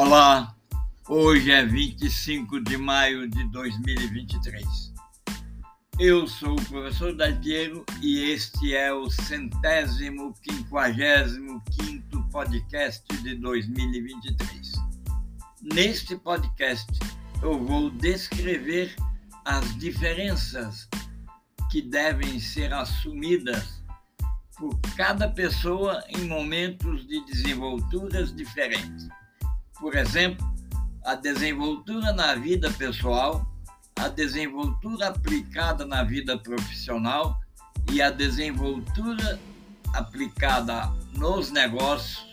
Olá, hoje é 25 de maio de 2023. Eu sou o professor Daltiero e este é o centésimo quinquagésimo quinto podcast de 2023. Neste podcast eu vou descrever as diferenças que devem ser assumidas por cada pessoa em momentos de desenvolturas diferentes. Por exemplo, a desenvoltura na vida pessoal, a desenvoltura aplicada na vida profissional e a desenvoltura aplicada nos negócios,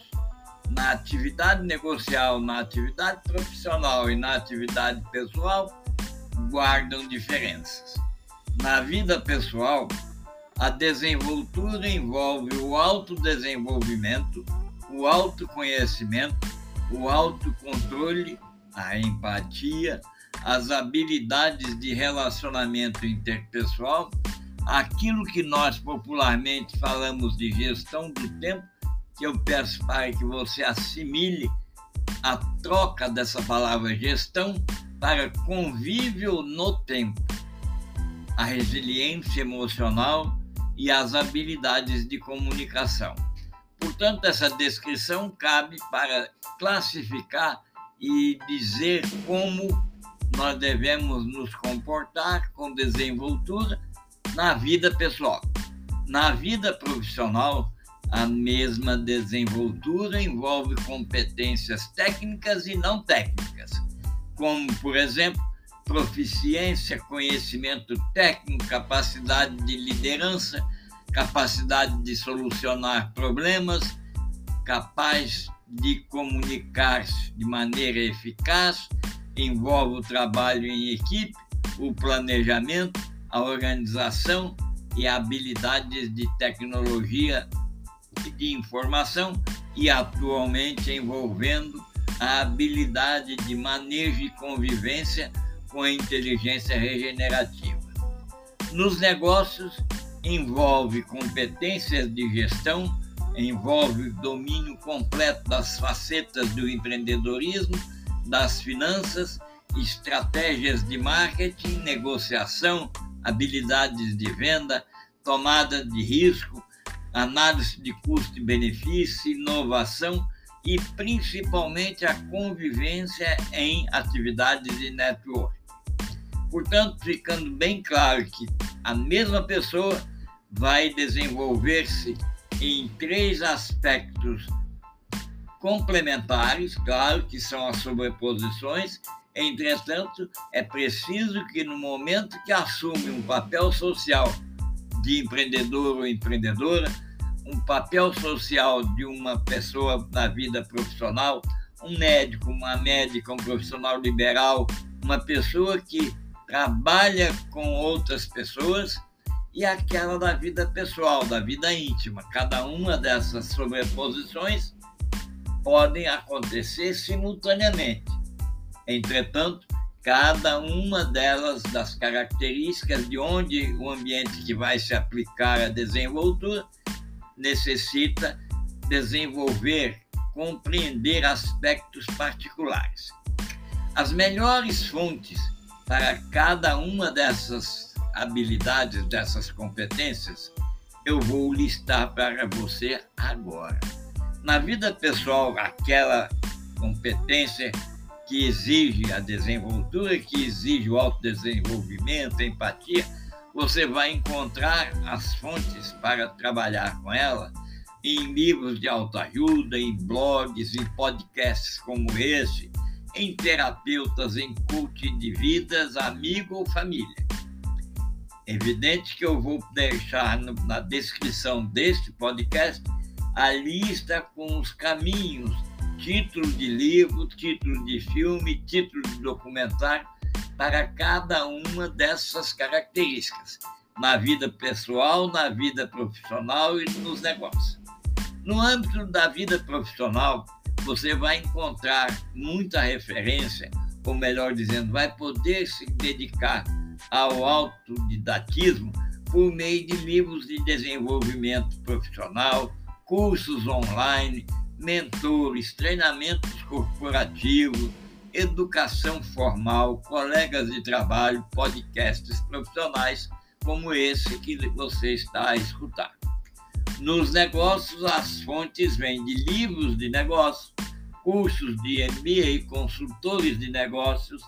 na atividade negocial, na atividade profissional e na atividade pessoal guardam diferenças. Na vida pessoal, a desenvoltura envolve o autodesenvolvimento, o autoconhecimento, o autocontrole, a empatia, as habilidades de relacionamento interpessoal, aquilo que nós popularmente falamos de gestão do tempo, que eu peço para que você assimile a troca dessa palavra gestão para convívio no tempo, a resiliência emocional e as habilidades de comunicação. Portanto, essa descrição cabe para classificar e dizer como nós devemos nos comportar com desenvoltura na vida pessoal. Na vida profissional, a mesma desenvoltura envolve competências técnicas e não técnicas, como, por exemplo, proficiência, conhecimento técnico, capacidade de liderança, capacidade de solucionar problemas, capaz de comunicar-se de maneira eficaz, envolve o trabalho em equipe, o planejamento, a organização e habilidades de tecnologia e de informação e atualmente envolvendo a habilidade de manejo e convivência com a inteligência regenerativa. Nos negócios, envolve competências de gestão, envolve domínio completo das facetas do empreendedorismo, das finanças, estratégias de marketing, negociação, habilidades de venda, tomada de risco, análise de custo e benefício, inovação e principalmente a convivência em atividades de network. Portanto, ficando bem claro que a mesma pessoa vai desenvolver-se em três aspectos complementares, claro que são as sobreposições, entretanto, é preciso que no momento que assume um papel social de empreendedor ou empreendedora, um papel social de uma pessoa na vida profissional, um médico, uma médica, um profissional liberal, uma pessoa que trabalha com outras pessoas, e aquela da vida pessoal, da vida íntima. Cada uma dessas sobreposições podem acontecer simultaneamente. Entretanto, cada uma delas, das características de onde o ambiente que vai se aplicar a desenvoltura, necessita desenvolver, compreender aspectos particulares. As melhores fontes para cada uma dessas habilidades, dessas competências, eu vou listar para você agora. Na vida pessoal, aquela competência que exige a desenvoltura, que exige o autodesenvolvimento, a empatia, você vai encontrar as fontes para trabalhar com ela em livros de autoajuda, em blogs, em podcasts como esse, em terapeutas, em coaching de vidas, amigo ou família. Evidente que eu vou deixar no, na descrição deste podcast a lista com os caminhos, título de livro, título de filme, título de documentário, para cada uma dessas características, na vida pessoal, na vida profissional e nos negócios. No âmbito da vida profissional, você vai encontrar muita referência, ou melhor dizendo, vai poder se dedicar ao autodidatismo por meio de livros de desenvolvimento profissional, cursos online, mentores, treinamentos corporativos, educação formal, colegas de trabalho, podcasts profissionais como esse que você está a escutar. Nos negócios, as fontes vêm de livros de negócios, cursos de MBA, consultores de negócios,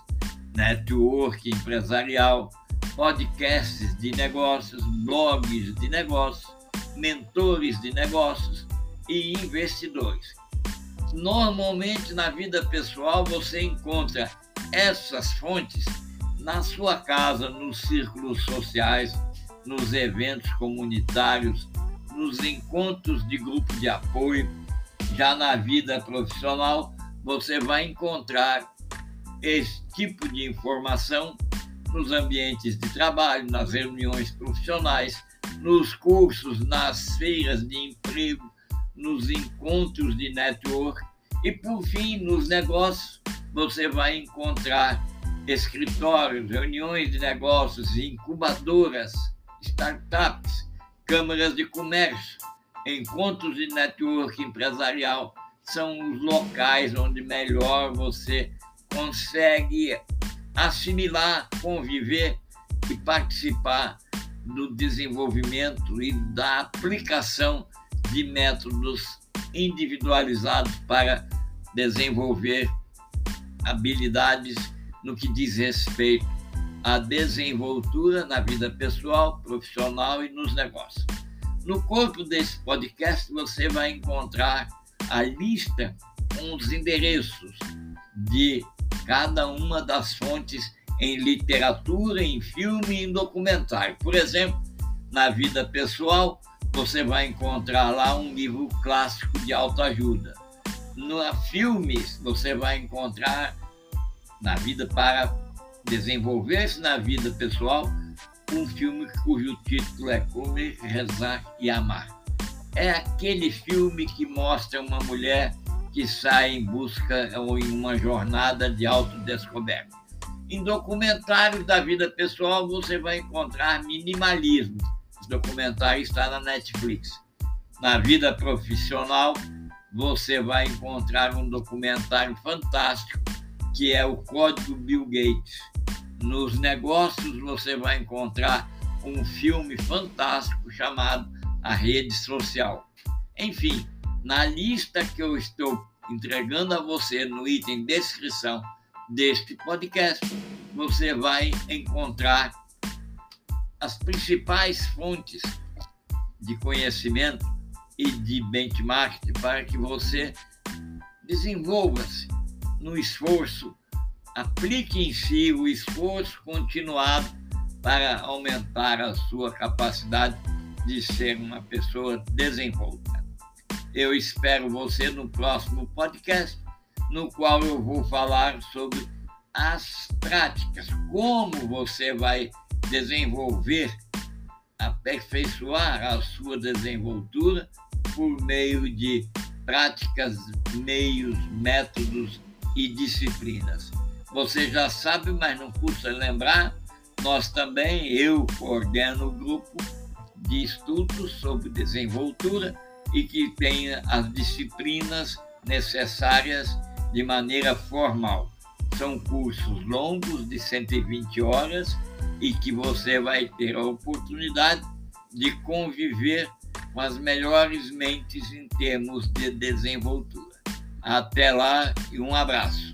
network empresarial, podcasts de negócios, blogs de negócios, mentores de negócios e investidores. Normalmente na vida pessoal você encontra essas fontes na sua casa, nos círculos sociais, nos eventos comunitários, nos encontros de grupo de apoio. Já na vida profissional, você vai encontrar esse tipo de informação nos ambientes de trabalho, nas reuniões profissionais, nos cursos, nas feiras de emprego, nos encontros de network. E, por fim, nos negócios, você vai encontrar escritórios, reuniões de negócios, incubadoras, startups, câmaras de comércio, encontros de network empresarial. São os locais onde melhor você consegue assimilar, conviver e participar do desenvolvimento e da aplicação de métodos individualizados para desenvolver habilidades no que diz respeito à desenvoltura na vida pessoal, profissional e nos negócios. No corpo desse podcast você vai encontrar a lista com os endereços de cada uma das fontes em literatura, em filme e em documentário. Por exemplo, na vida pessoal, você vai encontrar lá um livro clássico de autoajuda. No filmes, você vai encontrar na vida para desenvolver-se na vida pessoal um filme cujo título é Comer, Rezar e Amar. É aquele filme que mostra uma mulher que sai em busca ou em uma jornada de autodescoberta. Em documentários da vida pessoal você vai encontrar minimalismo. Esse documentário está na Netflix. Na vida profissional você vai encontrar um documentário fantástico que é o Código Bill Gates. Nos negócios você vai encontrar um filme fantástico chamado A Rede Social. Enfim, na lista que eu estou entregando a você no item descrição deste podcast, você vai encontrar as principais fontes de conhecimento e de benchmark para que você desenvolva-se no esforço, aplique em si o esforço continuado para aumentar a sua capacidade de ser uma pessoa desenvolta. Eu espero você no próximo podcast, no qual eu vou falar sobre as práticas, como você vai desenvolver, aperfeiçoar a sua desenvoltura por meio de práticas, meios, métodos e disciplinas. Você já sabe, mas não custa lembrar, nós também, eu coordeno o grupo de estudos sobre desenvoltura e que tenha as disciplinas necessárias de maneira formal. São cursos longos de 120 horas e que você vai ter a oportunidade de conviver com as melhores mentes em termos de desenvoltura. Até lá e um abraço.